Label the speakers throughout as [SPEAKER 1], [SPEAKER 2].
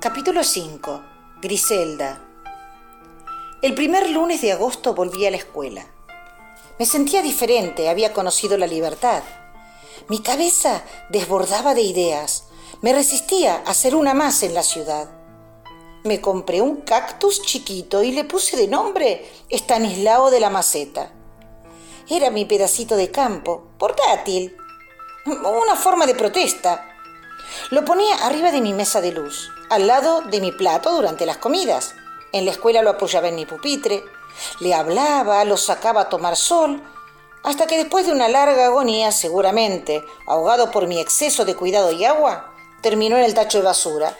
[SPEAKER 1] Capítulo 5. Griselda. El primer lunes de agosto volví a la escuela. Me sentía diferente, había conocido la libertad. Mi cabeza desbordaba de ideas. Me resistía a ser una más en la ciudad. Me compré un cactus chiquito y le puse de nombre Estanislao de la Maceta. Era mi pedacito de campo, portátil, una forma de protesta. Lo ponía arriba de mi mesa de luz, al lado de mi plato durante las comidas. En la escuela lo apoyaba en mi pupitre, le hablaba, lo sacaba a tomar sol, hasta que después de una larga agonía, seguramente ahogado por mi exceso de cuidado y agua, terminó en el tacho de basura.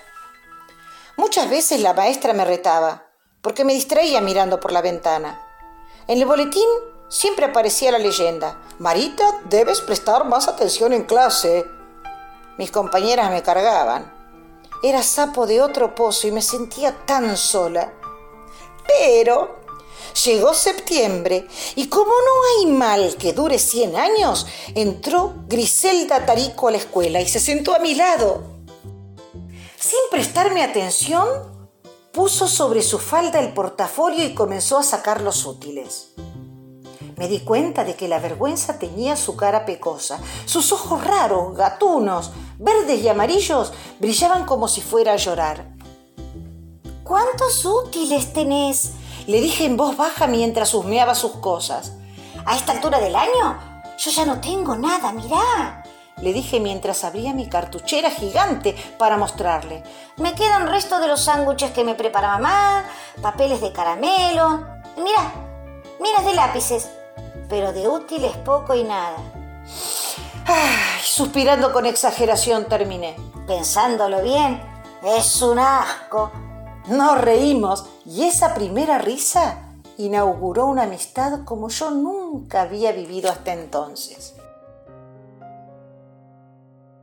[SPEAKER 1] Muchas veces la maestra me retaba, porque me distraía mirando por la ventana. En el boletín siempre aparecía la leyenda, Marita, debes prestar más atención en clase. Mis compañeras me cargaban. Era sapo de otro pozo y me sentía tan sola. Pero llegó septiembre y como no hay mal que dure 100 años, entró Griselda Tarico a la escuela y se sentó a mi lado. Sin prestarme atención, puso sobre su falda el portafolio y comenzó a sacar los útiles. Me di cuenta de que la vergüenza tenía su cara pecosa. Sus ojos raros, gatunos, verdes y amarillos, brillaban como si fuera a llorar. ¿Cuántos útiles tenés? Le dije en voz baja mientras husmeaba sus cosas. ¿A esta altura del año? Yo ya no tengo nada, mirá. Le dije mientras abría mi cartuchera gigante para mostrarle. Me quedan restos de los sándwiches que me prepara mamá, papeles de caramelo. Mira, miras de lápices, pero de útiles poco y nada. Ay, suspirando con exageración terminé. Pensándolo bien, es un asco. Nos reímos y esa primera risa inauguró una amistad como yo nunca había vivido hasta entonces.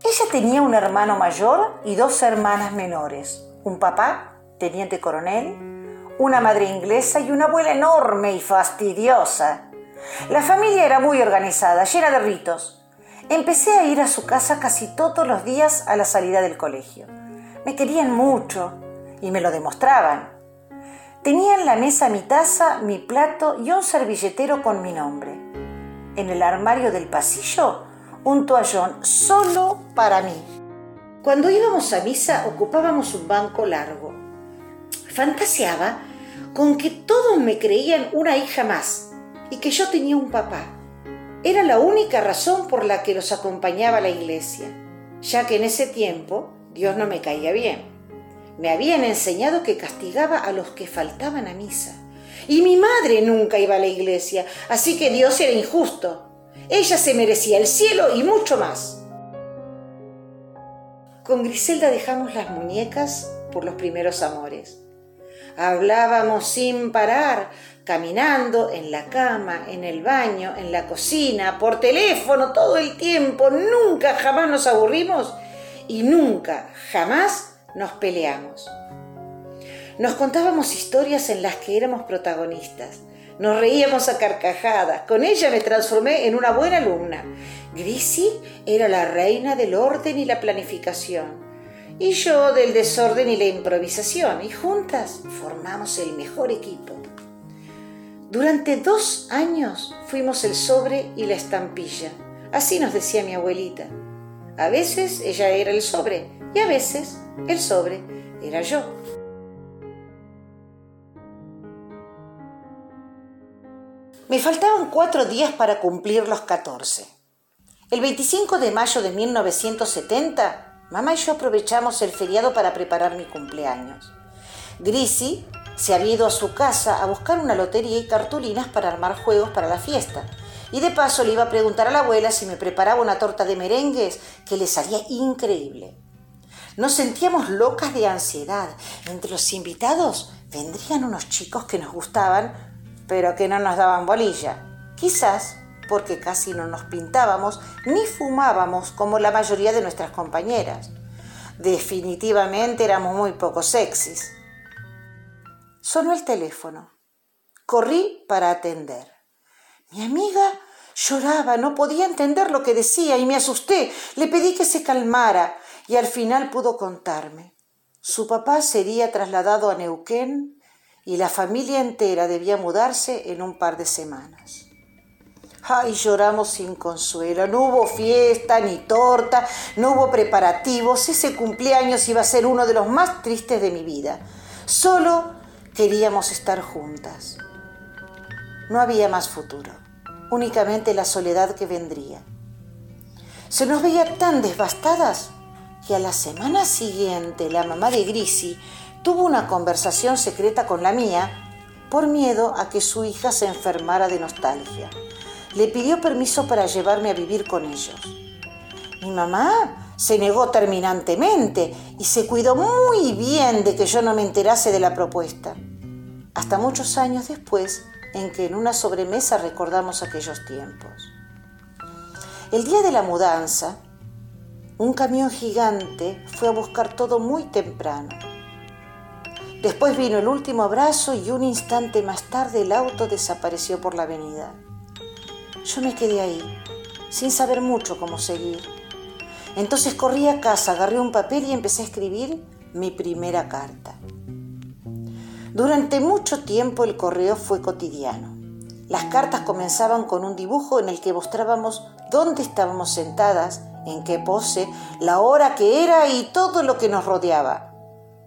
[SPEAKER 1] Ella tenía un hermano mayor y dos hermanas menores, un papá, teniente coronel, una madre inglesa y una abuela enorme y fastidiosa. La familia era muy organizada, llena de ritos. Empecé a ir a su casa casi todos los días a la salida del colegio. Me querían mucho y me lo demostraban. Tenía en la mesa mi taza, mi plato y un servilletero con mi nombre. En el armario del pasillo, un toallón solo para mí. Cuando íbamos a misa ocupábamos un banco largo. Fantaseaba con que todos me creían una hija más y que yo tenía un papá. Era la única razón por la que los acompañaba a la iglesia, ya que en ese tiempo Dios no me caía bien. Me habían enseñado que castigaba a los que faltaban a misa. Y mi madre nunca iba a la iglesia, así que Dios era injusto. Ella se merecía el cielo y mucho más. Con Griselda dejamos las muñecas por los primeros amores. Hablábamos sin parar, caminando, en la cama, en el baño, en la cocina, por teléfono, todo el tiempo. Nunca jamás nos aburrimos y nunca jamás nos peleamos. Nos contábamos historias en las que éramos protagonistas. Nos reíamos a carcajadas. Con ella me transformé en una buena alumna. Grisi era la reina del orden y la planificación. Y yo del desorden y la improvisación. Y juntas formamos el mejor equipo. Durante dos años fuimos el sobre y la estampilla. Así nos decía mi abuelita. A veces ella era el sobre y a veces el sobre era yo. Me faltaban cuatro días para cumplir los 14. El 25 de mayo de 1970, mamá y yo aprovechamos el feriado para preparar mi cumpleaños. Grisi se había ido a su casa a buscar una lotería y cartulinas para armar juegos para la fiesta. Y de paso le iba a preguntar a la abuela si me preparaba una torta de merengues que le salía increíble. Nos sentíamos locas de ansiedad. Entre los invitados vendrían unos chicos que nos gustaban, pero que no nos daban bolilla. Quizás porque casi no nos pintábamos ni fumábamos como la mayoría de nuestras compañeras. Definitivamente éramos muy poco sexys. Sonó el teléfono. Corrí para atender. Mi amiga lloraba, no podía entender lo que decía y me asusté. Le pedí que se calmara y al final pudo contarme. Su papá sería trasladado a Neuquén y la familia entera debía mudarse en un par de semanas. Ay, lloramos sin consuelo. No hubo fiesta ni torta, no hubo preparativos. Ese cumpleaños iba a ser uno de los más tristes de mi vida. Solo queríamos estar juntas. No había más futuro, únicamente la soledad que vendría. Se nos veía tan devastadas que a la semana siguiente la mamá de Grisi tuvo una conversación secreta con la mía por miedo a que su hija se enfermara de nostalgia le pidió permiso para llevarme a vivir con ellos. Mi mamá se negó terminantemente y se cuidó muy bien de que yo no me enterase de la propuesta. Hasta muchos años después, en que en una sobremesa recordamos aquellos tiempos. El día de la mudanza, un camión gigante fue a buscar todo muy temprano. Después vino el último abrazo y un instante más tarde el auto desapareció por la avenida. Yo me quedé ahí, sin saber mucho cómo seguir. Entonces corrí a casa, agarré un papel y empecé a escribir mi primera carta. Durante mucho tiempo el correo fue cotidiano. Las cartas comenzaban con un dibujo en el que mostrábamos dónde estábamos sentadas, en qué pose, la hora que era y todo lo que nos rodeaba,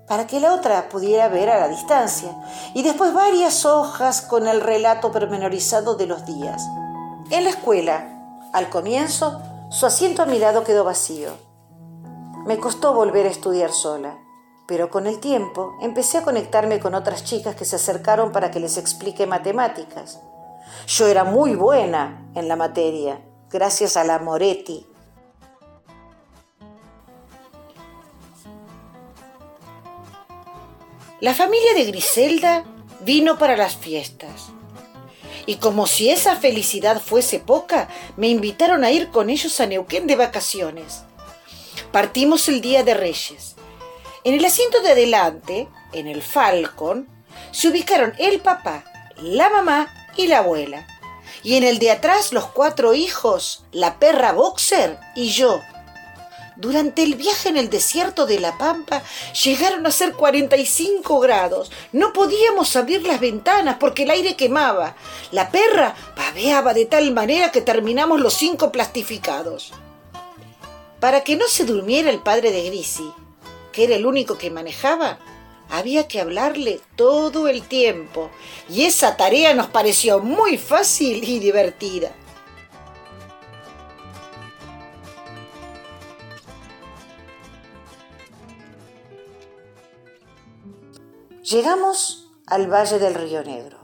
[SPEAKER 1] para que la otra pudiera ver a la distancia, y después varias hojas con el relato pormenorizado de los días. En la escuela, al comienzo, su asiento a mi lado quedó vacío. Me costó volver a estudiar sola, pero con el tiempo empecé a conectarme con otras chicas que se acercaron para que les explique matemáticas. Yo era muy buena en la materia, gracias a la Moretti. La familia de Griselda vino para las fiestas y como si esa felicidad fuese poca, me invitaron a ir con ellos a Neuquén de vacaciones. Partimos el día de Reyes. En el asiento de adelante, en el Falcon, se ubicaron el papá, la mamá y la abuela. Y en el de atrás los cuatro hijos, la perra boxer y yo, durante el viaje en el desierto de La Pampa llegaron a ser 45 grados. No podíamos abrir las ventanas porque el aire quemaba. La perra babeaba de tal manera que terminamos los cinco plastificados. Para que no se durmiera el padre de Grisi, que era el único que manejaba, había que hablarle todo el tiempo, y esa tarea nos pareció muy fácil y divertida. Llegamos al valle del Río Negro.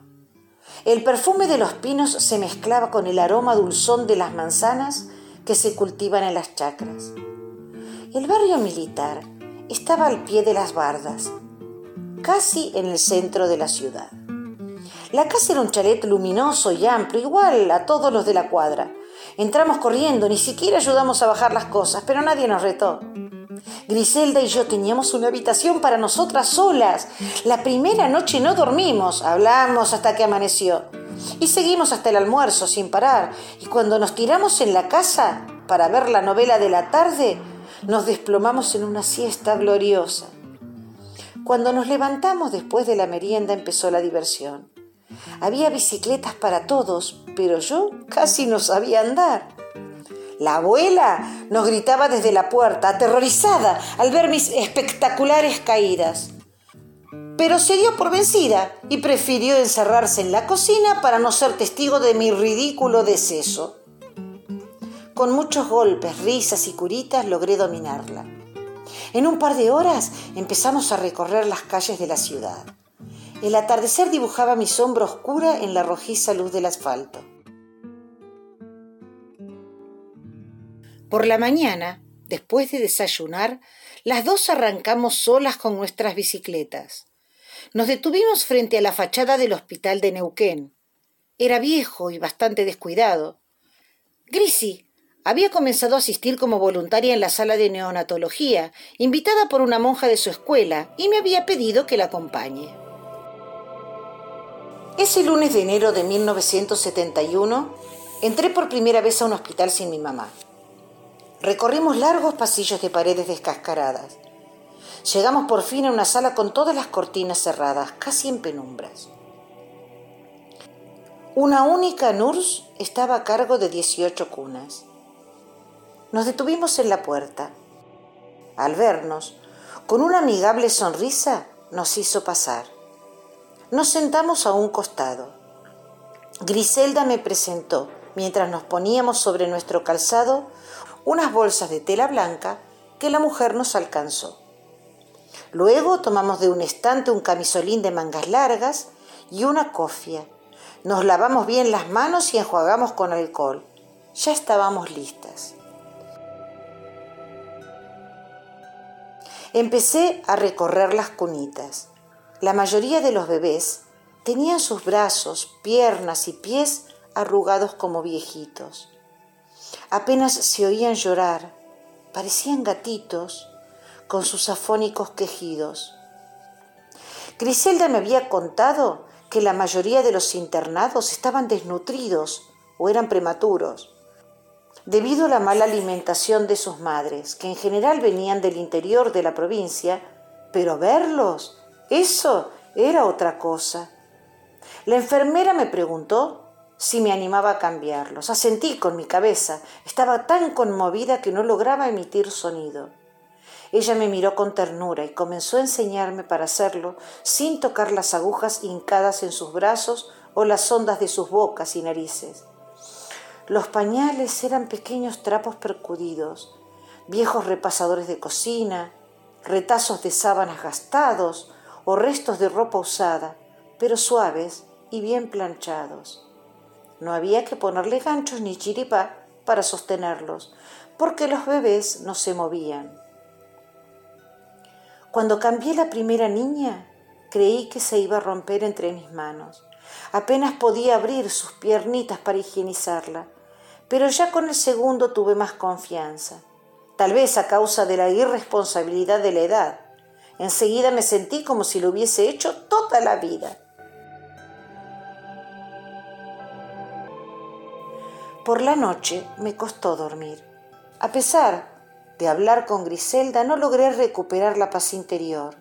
[SPEAKER 1] El perfume de los pinos se mezclaba con el aroma dulzón de las manzanas que se cultivan en las chacras. El barrio militar estaba al pie de las bardas, casi en el centro de la ciudad. La casa era un chalet luminoso y amplio, igual a todos los de la cuadra. Entramos corriendo, ni siquiera ayudamos a bajar las cosas, pero nadie nos retó. Griselda y yo teníamos una habitación para nosotras solas. La primera noche no dormimos, hablamos hasta que amaneció. Y seguimos hasta el almuerzo sin parar. Y cuando nos tiramos en la casa para ver la novela de la tarde, nos desplomamos en una siesta gloriosa. Cuando nos levantamos después de la merienda empezó la diversión. Había bicicletas para todos, pero yo casi no sabía andar. La abuela nos gritaba desde la puerta, aterrorizada al ver mis espectaculares caídas. Pero se dio por vencida y prefirió encerrarse en la cocina para no ser testigo de mi ridículo deceso. Con muchos golpes, risas y curitas logré dominarla. En un par de horas empezamos a recorrer las calles de la ciudad. El atardecer dibujaba mi sombra oscura en la rojiza luz del asfalto. Por la mañana, después de desayunar, las dos arrancamos solas con nuestras bicicletas. Nos detuvimos frente a la fachada del hospital de Neuquén. Era viejo y bastante descuidado. Grisi había comenzado a asistir como voluntaria en la sala de neonatología, invitada por una monja de su escuela, y me había pedido que la acompañe. Ese lunes de enero de 1971 entré por primera vez a un hospital sin mi mamá. Recorrimos largos pasillos de paredes descascaradas. Llegamos por fin a una sala con todas las cortinas cerradas, casi en penumbras. Una única nurse estaba a cargo de 18 cunas. Nos detuvimos en la puerta. Al vernos, con una amigable sonrisa, nos hizo pasar. Nos sentamos a un costado. Griselda me presentó, mientras nos poníamos sobre nuestro calzado, unas bolsas de tela blanca que la mujer nos alcanzó. Luego tomamos de un estante un camisolín de mangas largas y una cofia. Nos lavamos bien las manos y enjuagamos con alcohol. Ya estábamos listas. Empecé a recorrer las cunitas. La mayoría de los bebés tenían sus brazos, piernas y pies arrugados como viejitos. Apenas se oían llorar, parecían gatitos con sus afónicos quejidos. Griselda me había contado que la mayoría de los internados estaban desnutridos o eran prematuros, debido a la mala alimentación de sus madres, que en general venían del interior de la provincia, pero verlos, eso era otra cosa. La enfermera me preguntó si me animaba a cambiarlos. Asentí con mi cabeza. Estaba tan conmovida que no lograba emitir sonido. Ella me miró con ternura y comenzó a enseñarme para hacerlo sin tocar las agujas hincadas en sus brazos o las ondas de sus bocas y narices. Los pañales eran pequeños trapos percudidos, viejos repasadores de cocina, retazos de sábanas gastados o restos de ropa usada, pero suaves y bien planchados. No había que ponerle ganchos ni chiripá para sostenerlos, porque los bebés no se movían. Cuando cambié la primera niña, creí que se iba a romper entre mis manos. Apenas podía abrir sus piernitas para higienizarla, pero ya con el segundo tuve más confianza, tal vez a causa de la irresponsabilidad de la edad. Enseguida me sentí como si lo hubiese hecho toda la vida. Por la noche me costó dormir. A pesar de hablar con Griselda no logré recuperar la paz interior.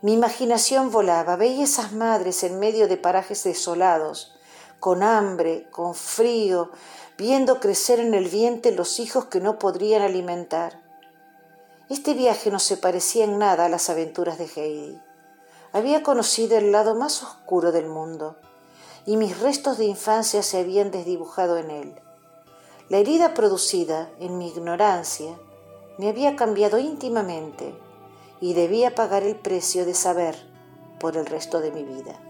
[SPEAKER 1] Mi imaginación volaba, veía esas madres en medio de parajes desolados, con hambre, con frío, viendo crecer en el vientre los hijos que no podrían alimentar. Este viaje no se parecía en nada a las aventuras de Heidi. Había conocido el lado más oscuro del mundo, y mis restos de infancia se habían desdibujado en él. La herida producida en mi ignorancia me había cambiado íntimamente y debía pagar el precio de saber por el resto de mi vida.